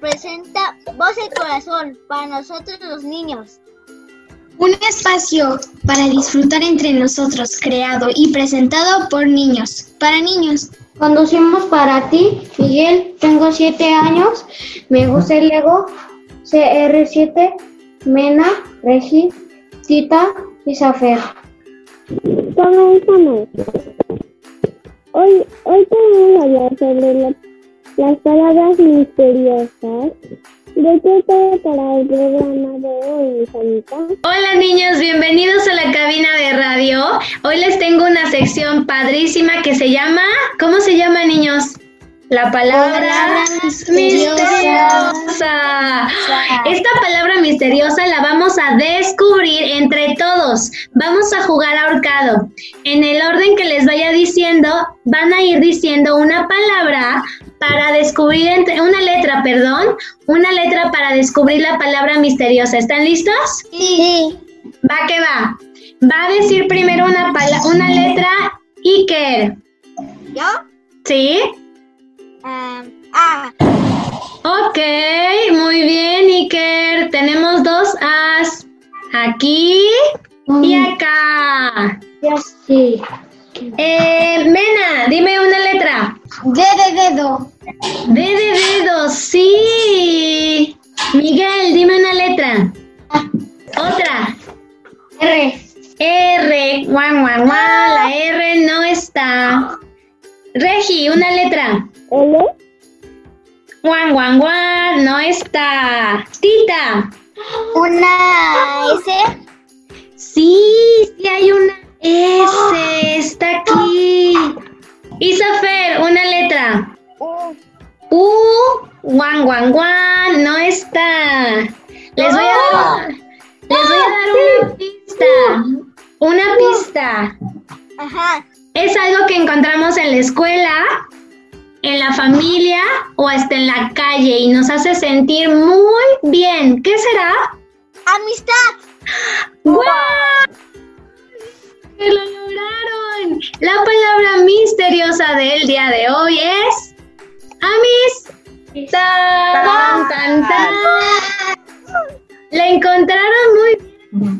Presenta Voz del Corazón para nosotros los niños. Un espacio para disfrutar entre nosotros, creado y presentado por niños, para niños. Conducimos para ti, Miguel, tengo 7 años, me gusta el Lego, CR7, Mena, Regi, Tita y Safer. Hoy, hoy te a hablar sobre las palabras misteriosas. ¿De qué para el programa de hoy, mis Hola niños, bienvenidos a la cabina de radio. Hoy les tengo una sección padrísima que se llama, ¿cómo se llama? La palabra misteriosa. Esta palabra misteriosa la vamos a descubrir entre todos. Vamos a jugar ahorcado. En el orden que les vaya diciendo, van a ir diciendo una palabra para descubrir entre, una letra, perdón, una letra para descubrir la palabra misteriosa. ¿Están listos? Sí. Va que va. Va a decir primero una una letra Iker. ¿Yo? ¿Sí? Ah. Ok, muy bien, Iker. Tenemos dos As. Aquí y acá. Sí. Eh, Mena, dime una letra. D de dedo. D de L. Guan, guan, guan, no está. Tita. Una S. Sí, sí hay una S, está aquí. Isafer, una letra. U. U, guan, guan, guan, no está. Les voy a dar, les voy a dar una pista. Una pista. Ajá. Es algo que encontramos en la escuela, en la familia o hasta en la calle y nos hace sentir muy bien. ¿Qué será? Amistad. ¡Guau! ¡Que lo lograron! La palabra misteriosa del día de hoy es amistad. Tan, tan, tan. La encontraron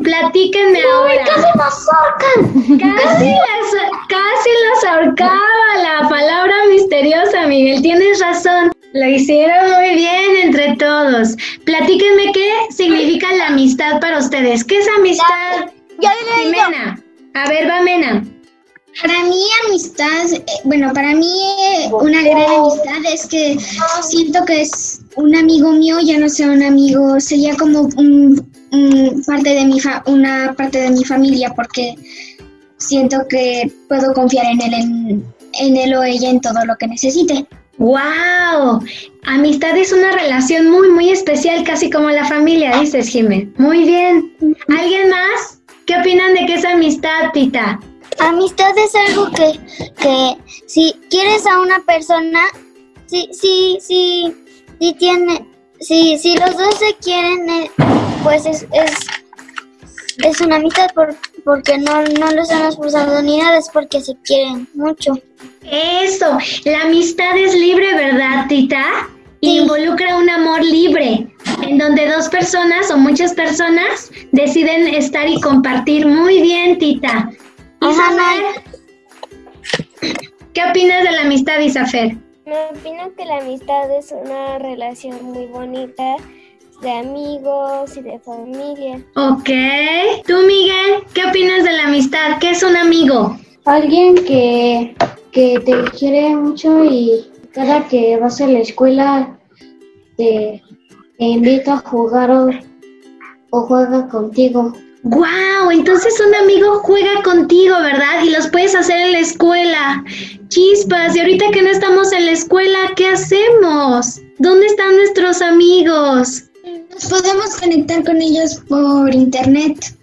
Platíquenme ahora. ¡Casi nos ahorcan! Casi las, casi las ahorcaba la palabra misteriosa, Miguel. Tienes razón. Lo hicieron muy bien entre todos. Platíquenme qué significa la amistad para ustedes. ¿Qué es amistad? Digo. Mena. A ver, va Mena. Para mí amistad, eh, bueno, para mí eh, una gran amistad es que siento que es un amigo mío, ya no sea un amigo, sería como un, un parte de mi fa- una parte de mi familia porque siento que puedo confiar en él, en, en él o ella en todo lo que necesite. ¡Wow! Amistad es una relación muy, muy especial, casi como la familia, dices, Jimé. Muy bien. ¿Alguien más? ¿Qué opinan de qué es amistad, Tita? Amistad es algo que, que si quieres a una persona, si, si, si, si tiene, si, si los dos se quieren, eh, pues es, es, es una amistad por, porque no, no lo están esforzando ni nada, es porque se quieren mucho. Eso, la amistad es libre, ¿verdad, Tita? Sí. Involucra un amor libre, en donde dos personas o muchas personas deciden estar y compartir. Muy bien, Tita. Isafer, ¿qué opinas de la amistad, Isafer? Me opino que la amistad es una relación muy bonita de amigos y de familia. Ok. ¿Tú, Miguel? ¿Qué opinas de la amistad? ¿Qué es un amigo? Alguien que, que te quiere mucho y cada que vas a la escuela te, te invita a jugar o, o juega contigo. ¡Wow! Entonces un amigo juega contigo, ¿verdad? Y los puedes hacer en la escuela. Chispas, y ahorita que no estamos en la escuela, ¿qué hacemos? ¿Dónde están nuestros amigos? Nos podemos conectar con ellos por internet.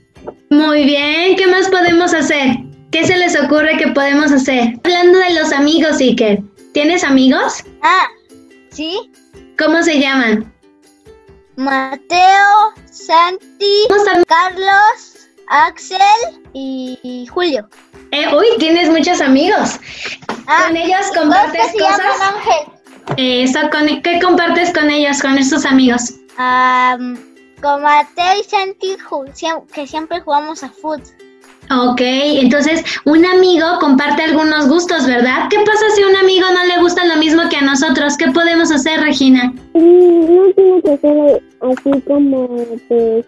Muy bien, ¿qué más podemos hacer? ¿Qué se les ocurre que podemos hacer? Hablando de los amigos, Iker. ¿Tienes amigos? Ah, ¿sí? ¿Cómo se llaman? Mateo, Santi. Carlos, Axel y, Julio. Eh, uy, tienes muchos amigos. Ah, ¿Con ellos compartes que se llaman cosas? Con, ¿qué compartes con ellos, con estos amigos? Am, como a Teo y Santi, que siempre jugamos a fútbol. Ok, entonces un amigo comparte algunos gustos, ¿verdad? ¿Qué pasa si a un amigo no le gusta lo mismo que a nosotros? ¿Qué podemos hacer, Regina? No tiene que ser así como pues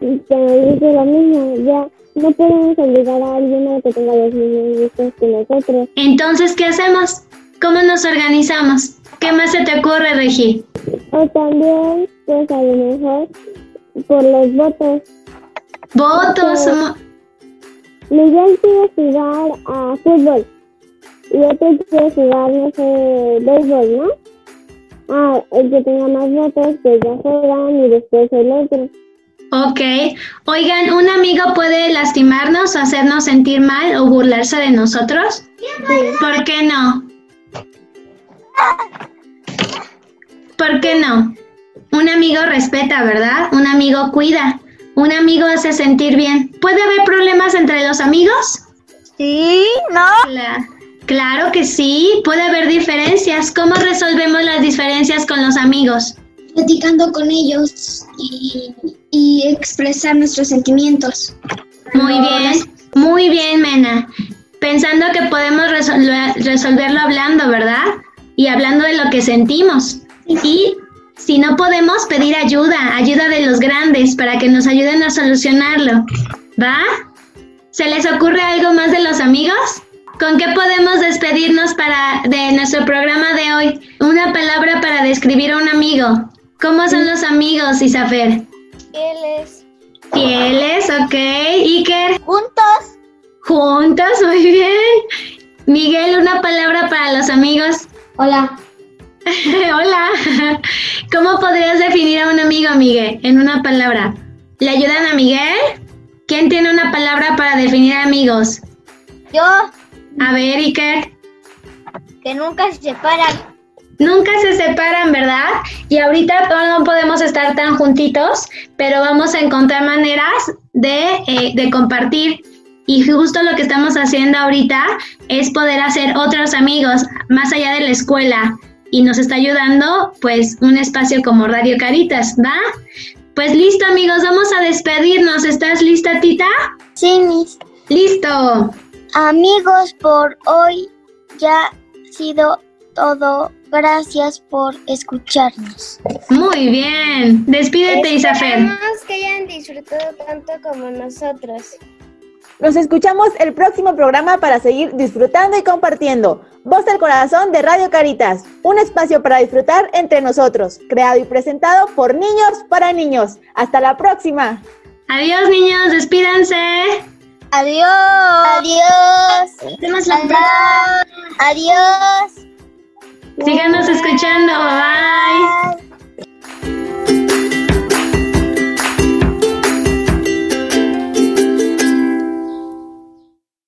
guste lo mismo. Ya no podemos obligar a alguien a que tenga los mismos gustos que nosotros. Entonces, ¿qué hacemos? ¿Cómo nos organizamos? ¿Qué más se te ocurre, Regi? O también, pues a lo mejor, por los votos. Votos. Miguel quiere jugar a fútbol y otro quiere jugar, no sé, béisbol, ¿no? Ah, el que tenga más votos, pues ya juegan y después el otro. Ok. Oigan, ¿un amigo puede lastimarnos hacernos sentir mal o burlarse de nosotros? ¿Por qué no? ¿Por qué no? Un amigo respeta, ¿verdad? Un amigo cuida. Un amigo hace sentir bien. ¿Puede haber problemas entre los amigos? Sí, ¿no? Claro que sí. Puede haber diferencias. ¿Cómo resolvemos las diferencias con los amigos? Platicando con ellos y, y expresar nuestros sentimientos. Muy bien, muy bien, Mena. Pensando que podemos resolver- resolverlo hablando, ¿verdad? Y hablando de lo que sentimos. Y si no podemos, pedir ayuda, ayuda de los grandes para que nos ayuden a solucionarlo. ¿Va? ¿Se les ocurre algo más de los amigos? ¿Con qué podemos despedirnos para de nuestro programa de hoy? Una palabra para describir a un amigo. ¿Cómo son los amigos, Isafer? Él es. Fieles, ok. Iker. Juntos. Juntos, muy bien. Miguel, una palabra para los amigos. Hola, Hola. ¿Cómo podrías definir a un amigo, Miguel, en una palabra? ¿Le ayudan a Miguel? ¿Quién tiene una palabra para definir amigos? Yo, A ver, Iker. que nunca se separan. Nunca se separan, ¿verdad? Y ahorita no podemos estar tan juntitos, pero vamos a encontrar maneras de, eh, de compartir. Y justo lo que estamos haciendo ahorita es poder hacer otros amigos más allá de la escuela. Y nos está ayudando, pues, un espacio como Radio Caritas, ¿va? Pues listo, amigos, vamos a despedirnos. ¿Estás lista, Tita? Sí, mis Listo. Amigos, por hoy ya ha sido todo. Gracias por escucharnos. Muy bien. Despídete, Isafer. que hayan disfrutado tanto como nosotros. Nos escuchamos el próximo programa para seguir disfrutando y compartiendo. Voz del Corazón de Radio Caritas, un espacio para disfrutar entre nosotros, creado y presentado por niños para niños. Hasta la próxima. Adiós, niños. Despídanse. Adiós. Adiós. Nos vemos la Adiós. próxima. Adiós. Síganos escuchando. Bye.